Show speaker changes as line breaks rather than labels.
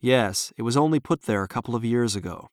Yes, it was only put there a couple of years ago.